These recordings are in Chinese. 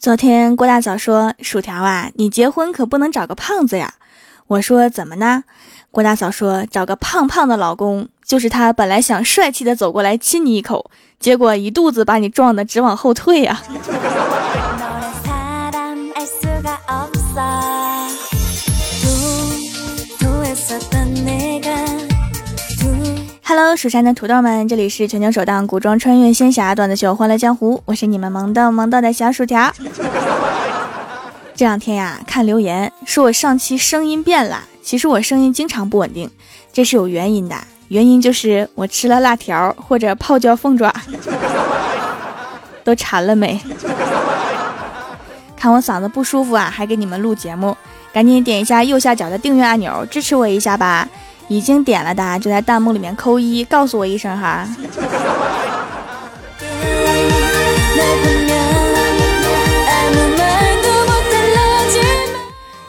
昨天郭大嫂说：“薯条啊，你结婚可不能找个胖子呀。”我说：“怎么呢？”郭大嫂说：“找个胖胖的老公，就是他本来想帅气的走过来亲你一口，结果一肚子把你撞的直往后退呀。” Hello，蜀山的土豆们，这里是全球首档古装穿越仙侠段子秀《欢乐江湖》，我是你们萌豆萌豆的小薯条。这两天呀，看留言说我上期声音变了，其实我声音经常不稳定，这是有原因的，原因就是我吃了辣条或者泡椒凤爪，都馋了没？看我嗓子不舒服啊，还给你们录节目，赶紧点一下右下角的订阅按钮，支持我一下吧。已经点了的就在弹幕里面扣一，告诉我一声哈。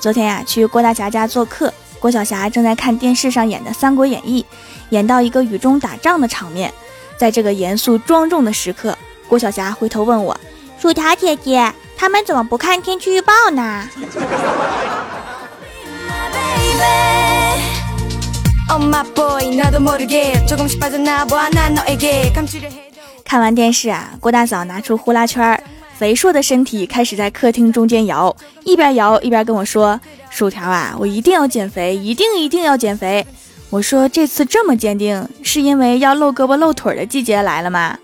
昨天呀，去郭大侠家做客，郭晓霞正在看电视上演的《三国演义》，演到一个雨中打仗的场面，在这个严肃庄重的时刻，郭晓霞回头问我：“薯条姐姐，他们怎么不看天气预报呢？”看完电视啊，郭大嫂拿出呼啦圈，肥硕的身体开始在客厅中间摇，一边摇一边跟我说：“薯条啊，我一定要减肥，一定一定要减肥。”我说：“这次这么坚定，是因为要露胳膊露腿的季节来了吗？”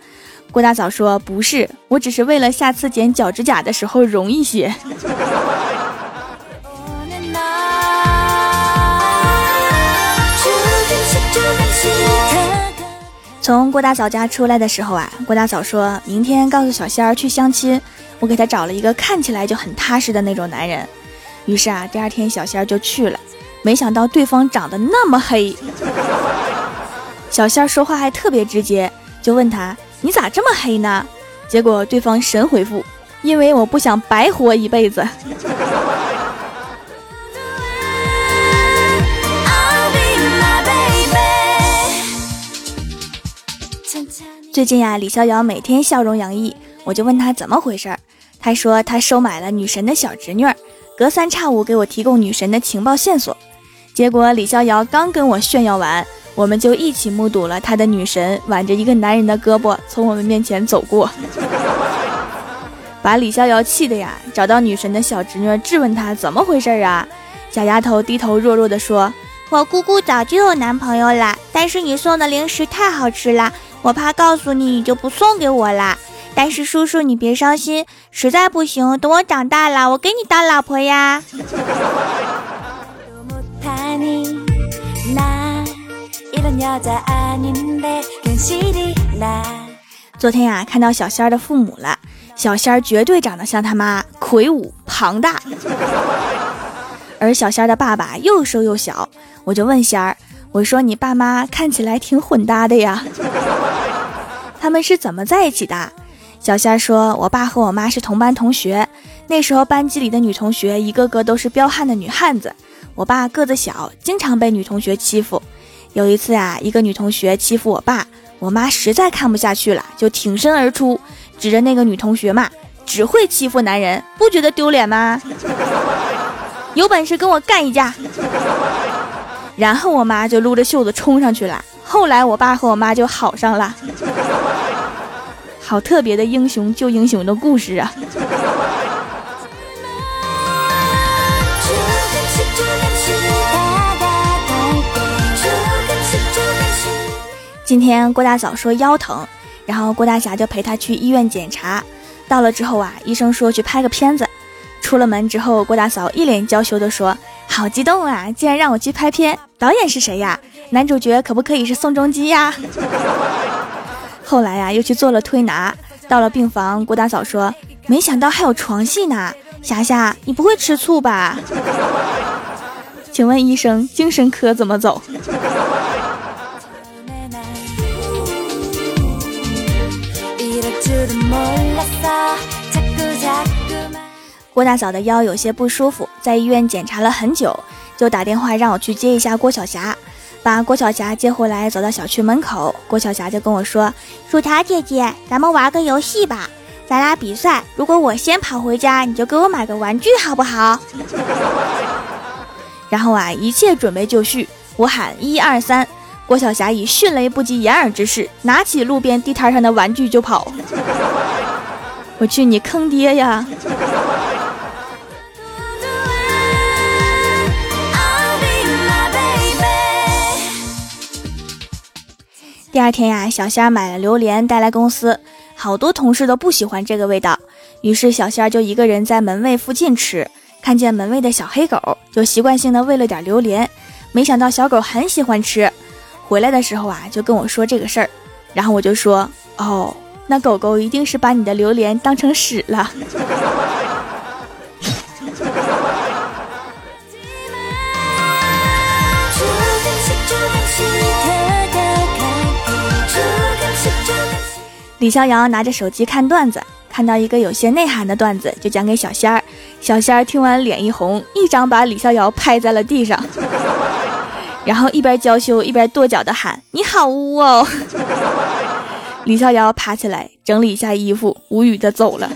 郭大嫂说：“不是，我只是为了下次剪脚趾甲的时候容易些。”从郭大嫂家出来的时候啊，郭大嫂说明天告诉小仙儿去相亲，我给她找了一个看起来就很踏实的那种男人。于是啊，第二天小仙儿就去了，没想到对方长得那么黑。小仙儿说话还特别直接，就问他你咋这么黑呢？结果对方神回复：因为我不想白活一辈子。最近呀，李逍遥每天笑容洋溢，我就问他怎么回事儿。他说他收买了女神的小侄女儿，隔三差五给我提供女神的情报线索。结果李逍遥刚跟我炫耀完，我们就一起目睹了他的女神挽着一个男人的胳膊从我们面前走过，把李逍遥气的呀，找到女神的小侄女质问他怎么回事儿啊？小丫头低头弱弱的说：“我姑姑早就有男朋友啦，但是你送的零食太好吃啦。”我怕告诉你，你就不送给我啦。但是叔叔，你别伤心，实在不行，等我长大了，我给你当老婆呀。昨天呀，看到小仙儿的父母了，小仙儿绝对长得像他妈，魁梧庞大，而小仙儿的爸爸又瘦又小，我就问仙儿。我说你爸妈看起来挺混搭的呀，他们是怎么在一起的？小仙说，我爸和我妈是同班同学，那时候班级里的女同学一个个都是彪悍的女汉子，我爸个子小，经常被女同学欺负。有一次啊，一个女同学欺负我爸，我妈实在看不下去了，就挺身而出，指着那个女同学骂：“只会欺负男人，不觉得丢脸吗？有本事跟我干一架！”然后我妈就撸着袖子冲上去了。后来我爸和我妈就好上了，好特别的英雄救英雄的故事啊！今天郭大嫂说腰疼，然后郭大侠就陪她去医院检查。到了之后啊，医生说去拍个片子。出了门之后，郭大嫂一脸娇羞地说。好激动啊！竟然让我去拍片，导演是谁呀？男主角可不可以是宋仲基呀？后来呀，又去做了推拿。到了病房，郭大嫂说：“没想到还有床戏呢。”霞霞，你不会吃醋吧？请问医生，精神科怎么走？郭大嫂的腰有些不舒服，在医院检查了很久，就打电话让我去接一下郭晓霞。把郭晓霞接回来，走到小区门口，郭晓霞就跟我说：“薯条姐姐，咱们玩个游戏吧，咱俩比赛，如果我先跑回家，你就给我买个玩具，好不好？然后啊，一切准备就绪，我喊一二三，郭晓霞以迅雷不及掩耳之势，拿起路边地摊上的玩具就跑。我去，你坑爹呀！第二天呀，小仙儿买了榴莲带来公司，好多同事都不喜欢这个味道，于是小仙儿就一个人在门卫附近吃。看见门卫的小黑狗，就习惯性的喂了点榴莲。没想到小狗很喜欢吃，回来的时候啊，就跟我说这个事儿。然后我就说：“哦，那狗狗一定是把你的榴莲当成屎了。” 李逍遥拿着手机看段子。看到一个有些内涵的段子，就讲给小仙儿。小仙儿听完脸一红，一掌把李逍遥拍在了地上，然后一边娇羞一边跺脚的喊：“你好污哦！” 李逍遥爬起来整理一下衣服，无语的走了。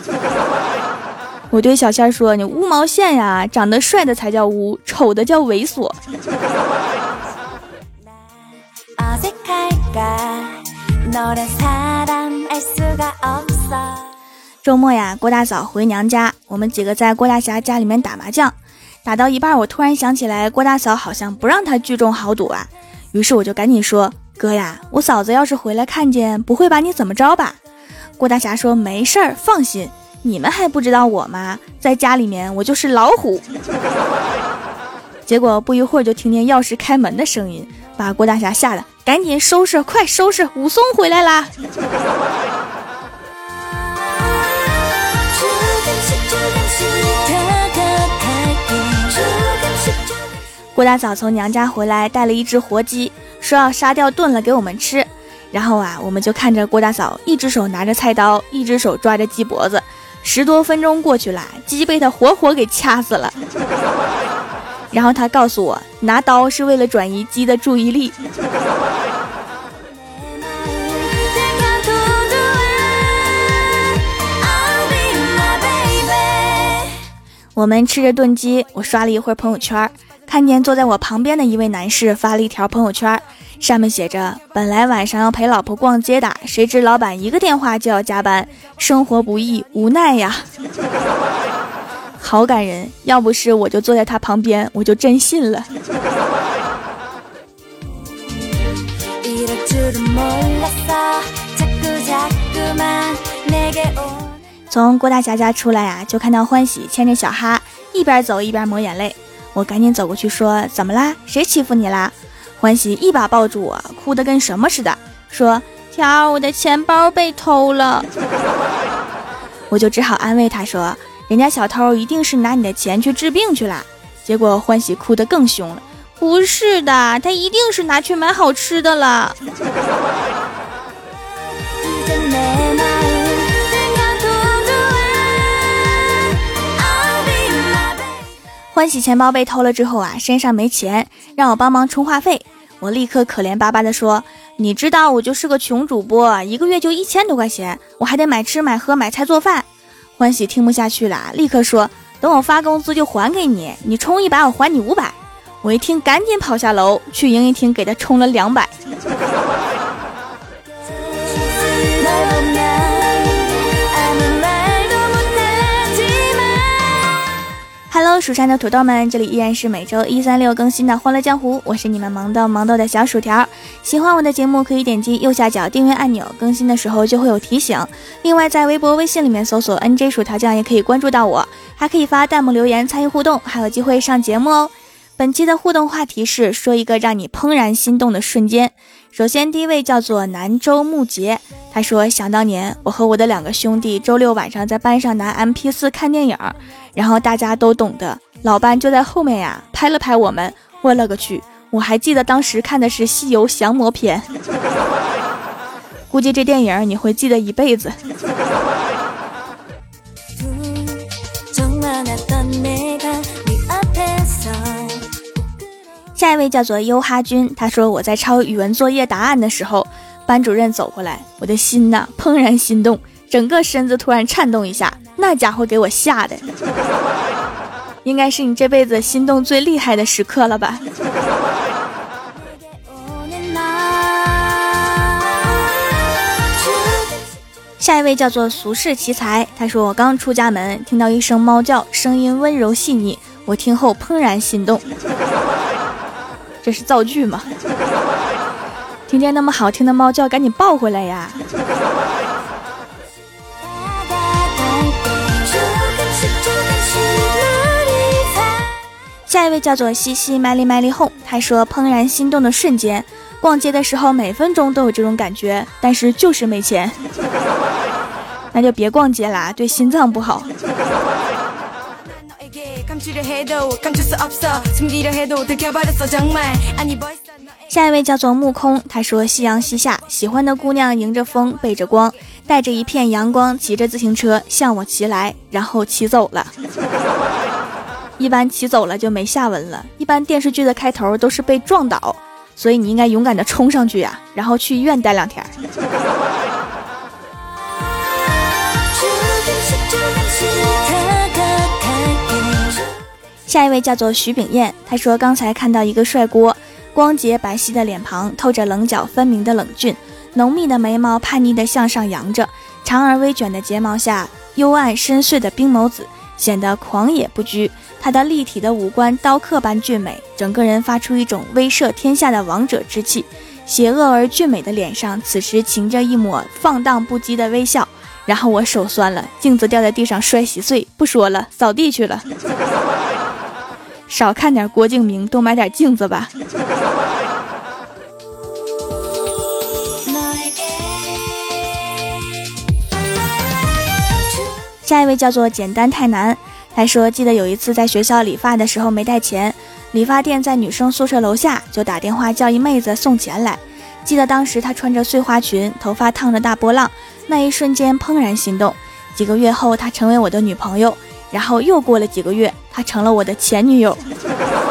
我对小仙儿说：“你污毛线呀，长得帅的才叫污，丑的叫猥琐。” 周末呀，郭大嫂回娘家，我们几个在郭大侠家里面打麻将，打到一半，我突然想起来，郭大嫂好像不让他聚众豪赌啊，于是我就赶紧说：“哥呀，我嫂子要是回来看见，不会把你怎么着吧？”郭大侠说：“没事儿，放心，你们还不知道我吗？在家里面我就是老虎。”结果不一会儿就听见钥匙开门的声音，把郭大侠吓得赶紧收拾，快收拾，武松回来啦！郭大嫂从娘家回来，带了一只活鸡，说要杀掉炖了给我们吃。然后啊，我们就看着郭大嫂一只手拿着菜刀，一只手抓着鸡脖子。十多分钟过去了，鸡被他活活给掐死了。然后他告诉我，拿刀是为了转移鸡的注意力。我们吃着炖鸡，我刷了一会儿朋友圈。看见坐在我旁边的一位男士发了一条朋友圈，上面写着：“本来晚上要陪老婆逛街的，谁知老板一个电话就要加班，生活不易，无奈呀。”好感人，要不是我就坐在他旁边，我就真信了。从郭大侠家出来呀，就看到欢喜牵着小哈，一边走一边抹眼泪。我赶紧走过去说：“怎么啦？谁欺负你啦？”欢喜一把抱住我，哭得跟什么似的，说：“条，我的钱包被偷了。”我就只好安慰他说：“人家小偷一定是拿你的钱去治病去了。”结果欢喜哭得更凶了：“不是的，他一定是拿去买好吃的了。”欢喜钱包被偷了之后啊，身上没钱，让我帮忙充话费。我立刻可怜巴巴地说：“你知道我就是个穷主播，一个月就一千多块钱，我还得买吃买喝买菜做饭。”欢喜听不下去了，立刻说：“等我发工资就还给你，你充一百我还你五百。”我一听，赶紧跑下楼去营业厅给他充了两百。蜀山的土豆们，这里依然是每周一、三、六更新的《欢乐江湖》，我是你们萌豆萌豆的小薯条。喜欢我的节目，可以点击右下角订阅按钮，更新的时候就会有提醒。另外，在微博、微信里面搜索 “nj 薯条酱”也可以关注到我，还可以发弹幕留言参与互动，还有机会上节目哦。本期的互动话题是说一个让你怦然心动的瞬间。首先，第一位叫做南州木杰，他说：“想当年，我和我的两个兄弟周六晚上在班上拿 MP4 看电影，然后大家都懂得，老班就在后面呀拍了拍我们。我勒个去！我还记得当时看的是《西游降魔篇》，估计这电影你会记得一辈子。”下一位叫做优哈君，他说我在抄语文作业答案的时候，班主任走过来，我的心呐怦然心动，整个身子突然颤动一下，那家伙给我吓的，应该是你这辈子心动最厉害的时刻了吧。下一位叫做俗世奇才，他说我刚出家门，听到一声猫叫，声音温柔细腻，我听后怦然心动。这是造句吗？听见那么好听的猫叫，赶紧抱回来呀！下一位叫做西西麦丽麦丽哄，他说怦然心动的瞬间，逛街的时候每分钟都有这种感觉，但是就是没钱。那就别逛街啦，对心脏不好。下一位叫做木空，他说夕阳西下，喜欢的姑娘迎着风，背着光，带着一片阳光，骑着自行车向我骑来，然后骑走了。一般骑走了就没下文了，一般电视剧的开头都是被撞倒，所以你应该勇敢的冲上去呀，然后去医院待两天。下一位叫做徐炳燕，他说刚才看到一个帅锅，光洁白皙的脸庞透着棱角分明的冷峻，浓密的眉毛叛逆的向上扬着，长而微卷的睫毛下幽暗深邃的冰眸子显得狂野不拘。他的立体的五官刀刻般俊美，整个人发出一种威慑天下的王者之气。邪恶而俊美的脸上此时噙着一抹放荡不羁的微笑。然后我手酸了，镜子掉在地上摔稀碎。不说了，扫地去了。少看点郭敬明，多买点镜子吧。下一位叫做简单太难，他说记得有一次在学校理发的时候没带钱，理发店在女生宿舍楼下，就打电话叫一妹子送钱来。记得当时她穿着碎花裙，头发烫着大波浪，那一瞬间怦然心动。几个月后，她成为我的女朋友。然后又过了几个月，她成了我的前女友。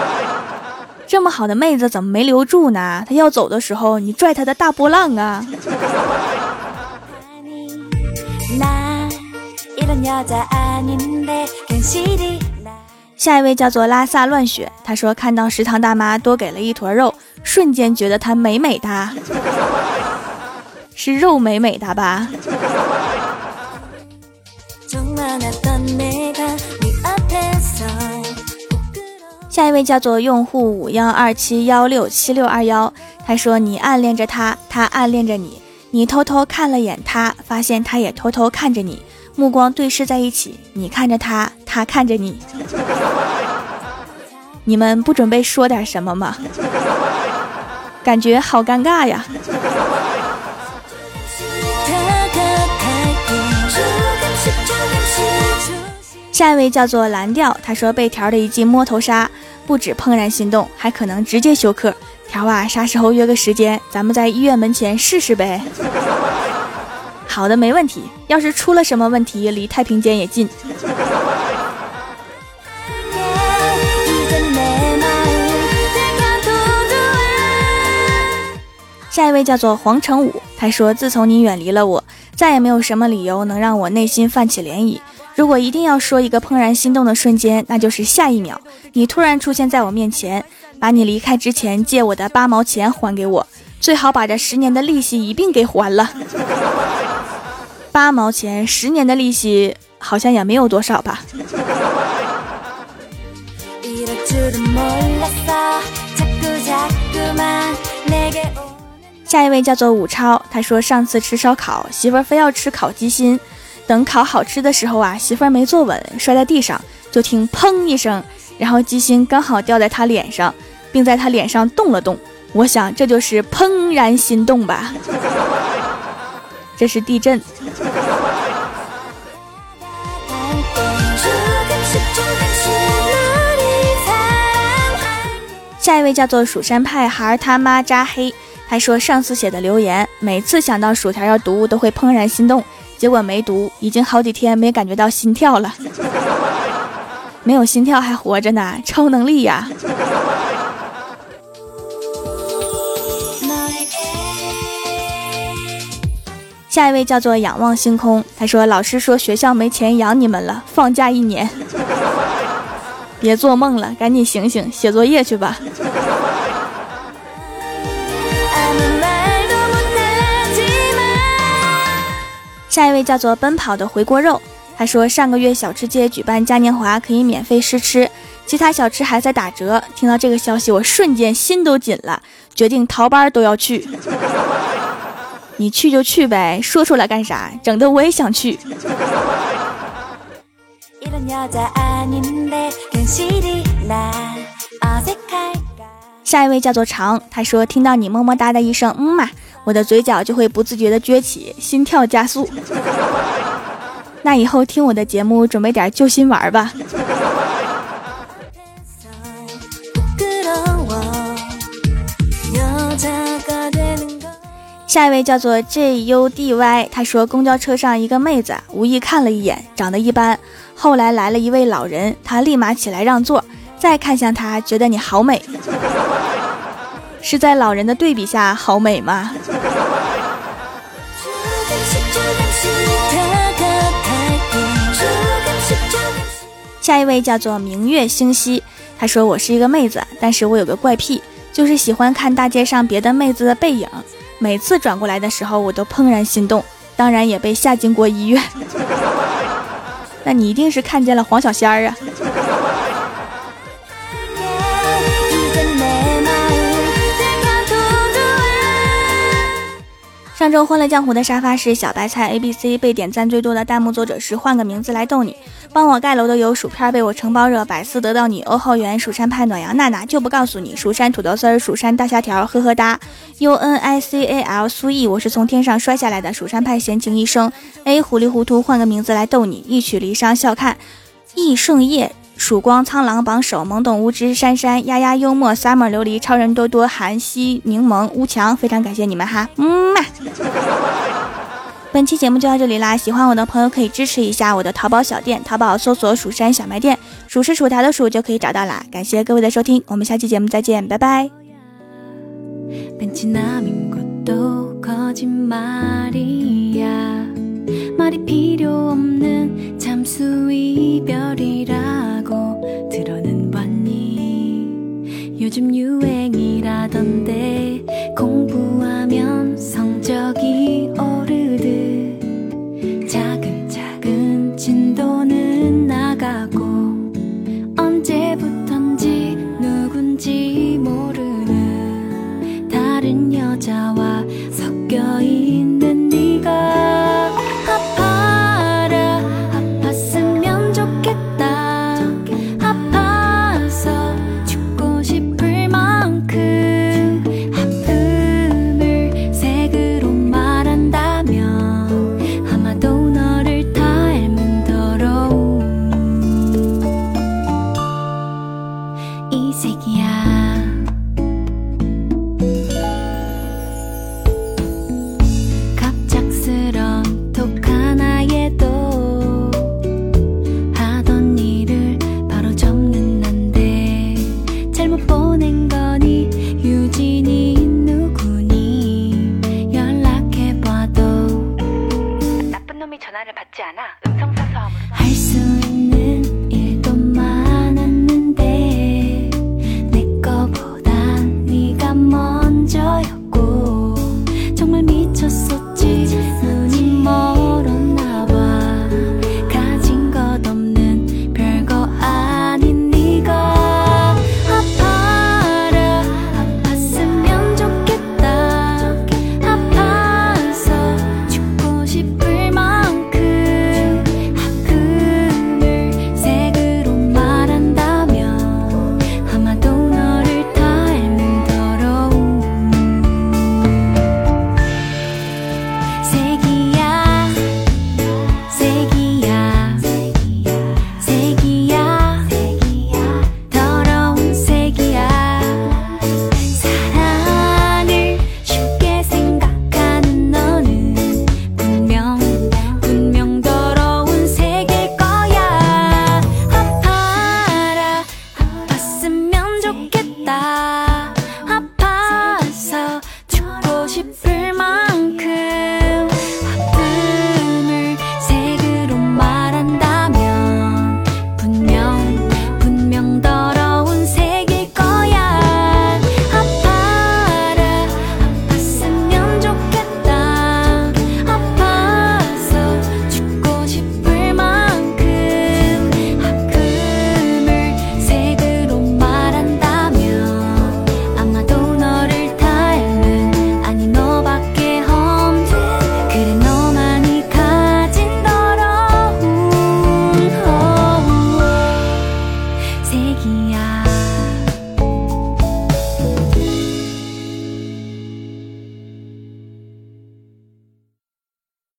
这么好的妹子怎么没留住呢？她要走的时候，你拽她的大波浪啊！下一位叫做拉萨乱雪，他说看到食堂大妈多给了一坨肉，瞬间觉得她美美哒，是肉美美哒吧？下一位叫做用户五幺二七幺六七六二幺，他说你暗恋着他，他暗恋着你，你偷偷看了眼他，发现他也偷偷看着你，目光对视在一起，你看着他，他看着你，你们不准备说点什么吗？感觉好尴尬呀。下一位叫做蓝调，他说被条的一记摸头杀，不止怦然心动，还可能直接休克。条啊，啥时候约个时间，咱们在医院门前试试呗？好的，没问题。要是出了什么问题，离太平间也近。下一位叫做黄成武，他说自从你远离了我，再也没有什么理由能让我内心泛起涟漪。如果一定要说一个怦然心动的瞬间，那就是下一秒你突然出现在我面前，把你离开之前借我的八毛钱还给我，最好把这十年的利息一并给还了。八毛钱，十年的利息好像也没有多少吧。下一位叫做武超，他说上次吃烧烤，媳妇儿非要吃烤鸡心。等烤好吃的时候啊，媳妇儿没坐稳，摔在地上，就听砰一声，然后鸡心刚好掉在他脸上，并在他脸上动了动。我想这就是怦然心动吧。这是地震。下一位叫做蜀山派孩儿他妈扎黑，他说上次写的留言，每次想到薯条要读，都会怦然心动。结果没读，已经好几天没感觉到心跳了。没有心跳还活着呢，超能力呀！下一位叫做仰望星空，他说：“老师说学校没钱养你们了，放假一年，别做梦了，赶紧醒醒，写作业去吧。”下一位叫做奔跑的回锅肉，他说上个月小吃街举办嘉年华，可以免费试吃，其他小吃还在打折。听到这个消息，我瞬间心都紧了，决定逃班都要去。你去就去呗，说出来干啥？整的我也想去。下一位叫做长，他说听到你么么哒的一声嗯嘛。我的嘴角就会不自觉的撅起，心跳加速。那以后听我的节目，准备点救心丸吧。下一位叫做 JUDY，他说公交车上一个妹子无意看了一眼，长得一般。后来来了一位老人，他立马起来让座，再看向他，觉得你好美。是在老人的对比下好美吗？下一位叫做明月星稀，他说我是一个妹子，但是我有个怪癖，就是喜欢看大街上别的妹子的背影，每次转过来的时候我都怦然心动，当然也被吓进过医院。那你一定是看见了黄小仙儿啊！上周欢乐江湖的沙发是小白菜 A B C，被点赞最多的弹幕作者是换个名字来逗你，帮我盖楼的有薯片被我承包热，百思得到你，欧浩源，蜀山派暖阳娜娜就不告诉你，蜀山土豆丝儿，蜀山大虾条，呵呵哒，U N I C A L 苏毅，我是从天上摔下来的，蜀山派闲情一生，A 糊里糊涂换个名字来逗你，一曲离殇笑看，易盛夜。曙光苍狼榜首，懵懂无知，珊珊丫丫幽默，summer 琉璃，超人多多，韩熙柠檬，乌强，非常感谢你们哈，嗯嘛。本期节目就到这里啦，喜欢我的朋友可以支持一下我的淘宝小店，淘宝搜索“蜀山小卖店”，数是薯条的数就可以找到啦。感谢各位的收听，我们下期节目再见，拜拜。요